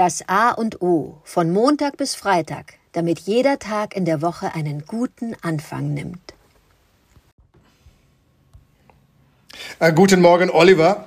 Das A und O von Montag bis Freitag, damit jeder Tag in der Woche einen guten Anfang nimmt. Äh, guten Morgen, Oliver.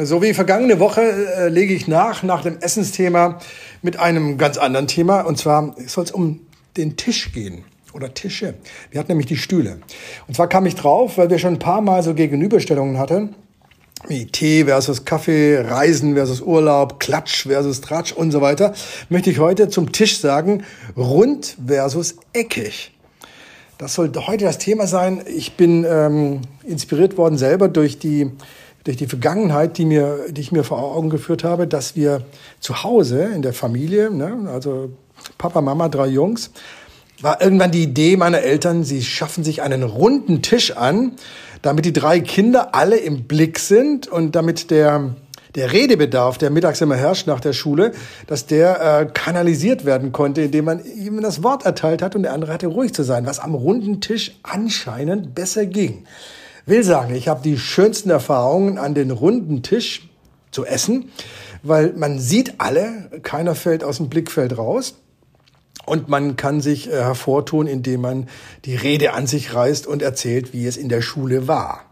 So wie vergangene Woche äh, lege ich nach, nach dem Essensthema, mit einem ganz anderen Thema. Und zwar soll es um den Tisch gehen oder Tische. Wir hatten nämlich die Stühle. Und zwar kam ich drauf, weil wir schon ein paar Mal so Gegenüberstellungen hatten wie Tee versus Kaffee, Reisen versus Urlaub, Klatsch versus Tratsch und so weiter, möchte ich heute zum Tisch sagen, rund versus eckig. Das soll heute das Thema sein. Ich bin ähm, inspiriert worden selber durch die, durch die Vergangenheit, die, mir, die ich mir vor Augen geführt habe, dass wir zu Hause in der Familie, ne, also Papa, Mama, drei Jungs, war irgendwann die Idee meiner Eltern, sie schaffen sich einen runden Tisch an, damit die drei Kinder alle im Blick sind und damit der, der Redebedarf, der mittags immer herrscht nach der Schule, dass der äh, kanalisiert werden konnte, indem man ihm das Wort erteilt hat und der andere hatte ruhig zu sein, was am runden Tisch anscheinend besser ging. Will sagen, ich habe die schönsten Erfahrungen an den runden Tisch zu essen, weil man sieht alle, keiner fällt aus dem Blickfeld raus. Und man kann sich äh, hervortun, indem man die Rede an sich reißt und erzählt, wie es in der Schule war.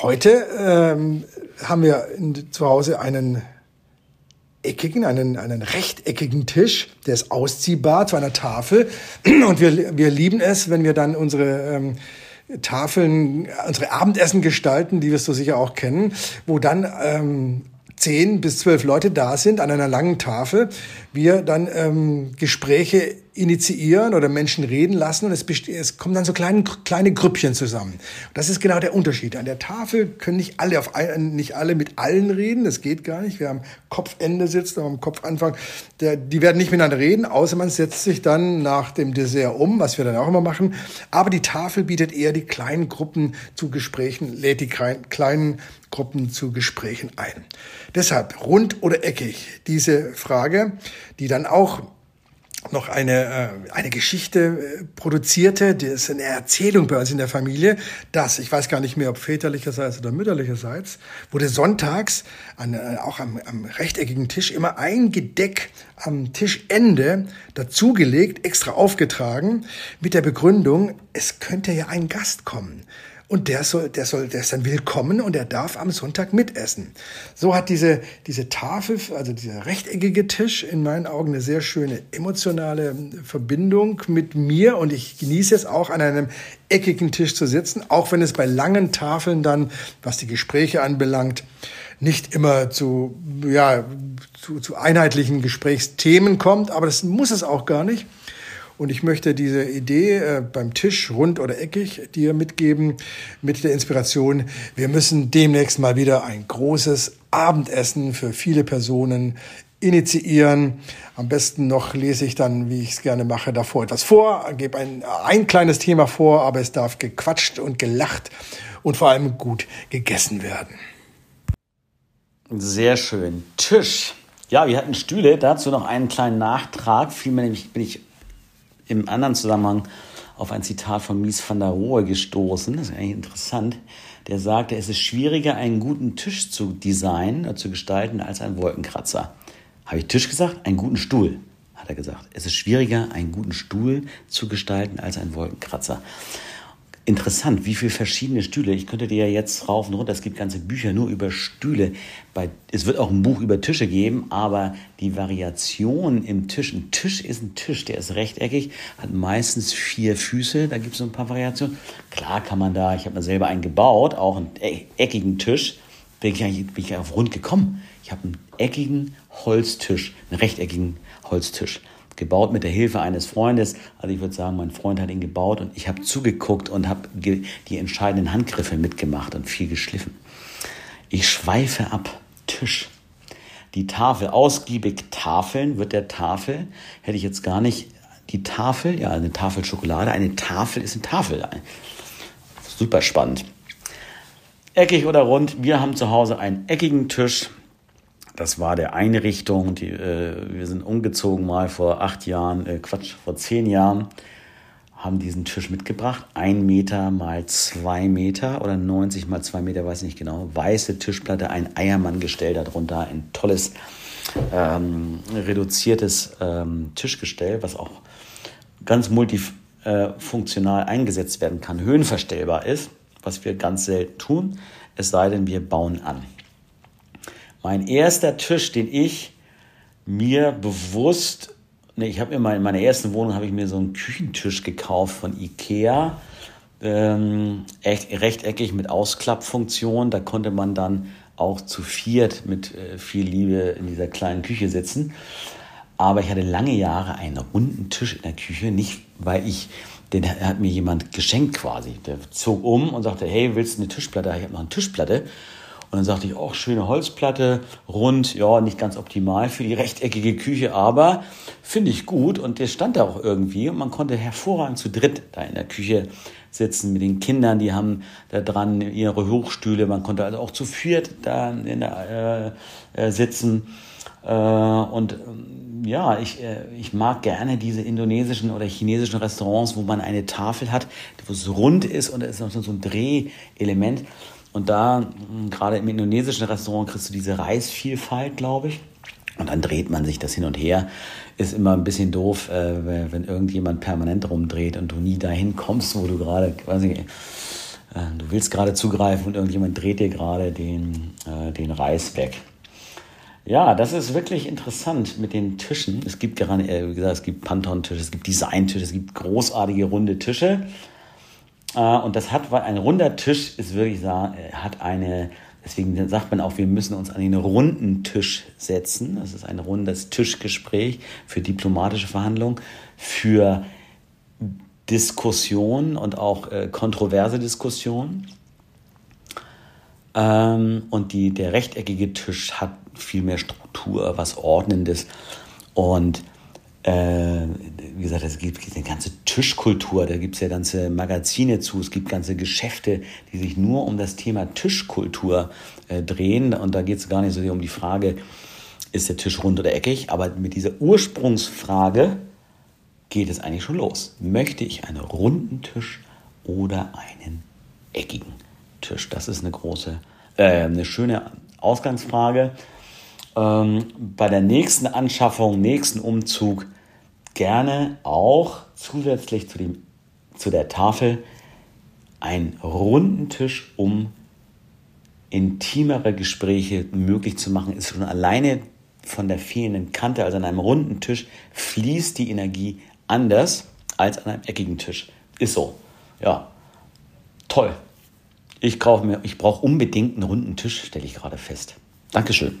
Heute ähm, haben wir in, zu Hause einen eckigen, einen, einen rechteckigen Tisch, der ist ausziehbar zu einer Tafel. Und wir, wir lieben es, wenn wir dann unsere ähm, Tafeln, unsere Abendessen gestalten, die wirst du sicher auch kennen, wo dann ähm, zehn bis zwölf Leute da sind an einer langen Tafel, wir dann ähm, Gespräche initiieren oder Menschen reden lassen und es, es kommen dann so kleine, kleine Grüppchen zusammen. Das ist genau der Unterschied. An der Tafel können nicht alle, auf ein, nicht alle mit allen reden, das geht gar nicht. Wir haben Kopfende sitzen, am Kopfanfang, der, die werden nicht miteinander reden, außer man setzt sich dann nach dem Dessert um, was wir dann auch immer machen. Aber die Tafel bietet eher die kleinen Gruppen zu Gesprächen, lädt die kleinen Gruppen zu Gesprächen ein. Deshalb rund oder eckig diese Frage, die dann auch noch eine, äh, eine Geschichte äh, produzierte, das ist eine Erzählung bei uns in der Familie, dass, ich weiß gar nicht mehr, ob väterlicherseits oder mütterlicherseits, wurde sonntags an, äh, auch am, am rechteckigen Tisch immer ein Gedeck am Tischende dazugelegt, extra aufgetragen, mit der Begründung, es könnte ja ein Gast kommen. Und der soll, der soll, der ist dann willkommen und er darf am Sonntag mitessen. So hat diese, diese Tafel, also dieser rechteckige Tisch in meinen Augen eine sehr schöne emotionale Verbindung mit mir und ich genieße es auch an einem eckigen Tisch zu sitzen, auch wenn es bei langen Tafeln dann, was die Gespräche anbelangt, nicht immer zu, ja, zu, zu einheitlichen Gesprächsthemen kommt, aber das muss es auch gar nicht. Und ich möchte diese Idee äh, beim Tisch, rund oder eckig, dir mitgeben, mit der Inspiration, wir müssen demnächst mal wieder ein großes Abendessen für viele Personen initiieren. Am besten noch lese ich dann, wie ich es gerne mache, davor etwas vor, gebe ein, ein kleines Thema vor, aber es darf gequatscht und gelacht und vor allem gut gegessen werden. Sehr schön. Tisch. Ja, wir hatten Stühle. Dazu noch einen kleinen Nachtrag. Vielmehr nämlich bin ich im anderen Zusammenhang auf ein Zitat von Mies van der Rohe gestoßen. Das ist eigentlich interessant. Der sagte, es ist schwieriger, einen guten Tisch zu designen oder zu gestalten als ein Wolkenkratzer. Habe ich Tisch gesagt? Einen guten Stuhl, hat er gesagt. Es ist schwieriger, einen guten Stuhl zu gestalten als ein Wolkenkratzer interessant, wie viele verschiedene Stühle. Ich könnte dir ja jetzt rauf und runter, es gibt ganze Bücher nur über Stühle. Bei, es wird auch ein Buch über Tische geben, aber die Variation im Tisch, ein Tisch ist ein Tisch, der ist rechteckig, hat meistens vier Füße, da gibt es so ein paar Variationen. Klar kann man da, ich habe mir selber einen gebaut, auch einen e-, eckigen Tisch, bin ich, eigentlich, bin ich auf rund gekommen. Ich habe einen eckigen Holztisch, einen rechteckigen Holztisch gebaut mit der Hilfe eines Freundes. Also ich würde sagen, mein Freund hat ihn gebaut und ich habe zugeguckt und habe die entscheidenden Handgriffe mitgemacht und viel geschliffen. Ich schweife ab. Tisch. Die Tafel, ausgiebig Tafeln wird der Tafel, hätte ich jetzt gar nicht. Die Tafel, ja, eine Tafel Schokolade, eine Tafel ist eine Tafel. Super spannend. Eckig oder rund, wir haben zu Hause einen eckigen Tisch das war der Einrichtung. Die, äh, wir sind umgezogen mal vor acht Jahren, äh, Quatsch, vor zehn Jahren, haben diesen Tisch mitgebracht. Ein Meter mal zwei Meter oder 90 mal zwei Meter, weiß ich nicht genau. Weiße Tischplatte, ein Eiermann-Gestell darunter, ein tolles ähm, reduziertes ähm, Tischgestell, was auch ganz multifunktional eingesetzt werden kann, höhenverstellbar ist, was wir ganz selten tun, es sei denn, wir bauen an. Mein erster Tisch, den ich mir bewusst, ne, ich habe mir mal in meiner ersten Wohnung habe ich mir so einen Küchentisch gekauft von Ikea, ähm, echt, rechteckig mit Ausklappfunktion. Da konnte man dann auch zu viert mit äh, viel Liebe in dieser kleinen Küche sitzen. Aber ich hatte lange Jahre einen runden Tisch in der Küche, nicht weil ich, den hat mir jemand geschenkt quasi. Der zog um und sagte, hey, willst du eine Tischplatte? Ich habe noch eine Tischplatte. Und dann sagte ich, auch schöne Holzplatte, rund, ja, nicht ganz optimal für die rechteckige Küche, aber finde ich gut. Und der stand da auch irgendwie und man konnte hervorragend zu dritt da in der Küche sitzen mit den Kindern, die haben da dran ihre Hochstühle, man konnte also auch zu viert da in der, äh, äh sitzen. Äh, und ähm, ja, ich, äh, ich mag gerne diese indonesischen oder chinesischen Restaurants, wo man eine Tafel hat, wo es rund ist und es ist noch so ein Drehelement. Und da, hm, gerade im indonesischen Restaurant, kriegst du diese Reisvielfalt, glaube ich. Und dann dreht man sich das hin und her. Ist immer ein bisschen doof, äh, wenn irgendjemand permanent rumdreht und du nie dahin kommst, wo du gerade, weiß äh, du willst gerade zugreifen und irgendjemand dreht dir gerade den, äh, den Reis weg. Ja, das ist wirklich interessant mit den Tischen. Es gibt gerade, äh, wie gesagt, es gibt Panton-Tische, es gibt Design-Tische, es gibt großartige runde Tische. Äh, und das hat, weil ein runder Tisch ist wirklich, äh, hat eine, deswegen sagt man auch, wir müssen uns an den runden Tisch setzen. Das ist ein rundes Tischgespräch für diplomatische Verhandlungen, für Diskussionen und auch äh, kontroverse Diskussionen. Ähm, und die, der rechteckige Tisch hat viel mehr Struktur, was Ordnendes. Und äh, wie gesagt, es gibt eine ganze Tischkultur, da gibt es ja ganze Magazine zu, es gibt ganze Geschäfte, die sich nur um das Thema Tischkultur äh, drehen. Und da geht es gar nicht so sehr um die Frage, ist der Tisch rund oder eckig, aber mit dieser Ursprungsfrage geht es eigentlich schon los. Möchte ich einen runden Tisch oder einen eckigen Tisch? Das ist eine große, äh, eine schöne Ausgangsfrage ähm, bei der nächsten Anschaffung, nächsten Umzug gerne auch zusätzlich zu, dem, zu der Tafel einen runden Tisch, um intimere Gespräche möglich zu machen, ist schon alleine von der fehlenden Kante, also an einem runden Tisch, fließt die Energie anders als an einem eckigen Tisch. Ist so. Ja, toll. Ich, ich brauche unbedingt einen runden Tisch, stelle ich gerade fest. Dankeschön.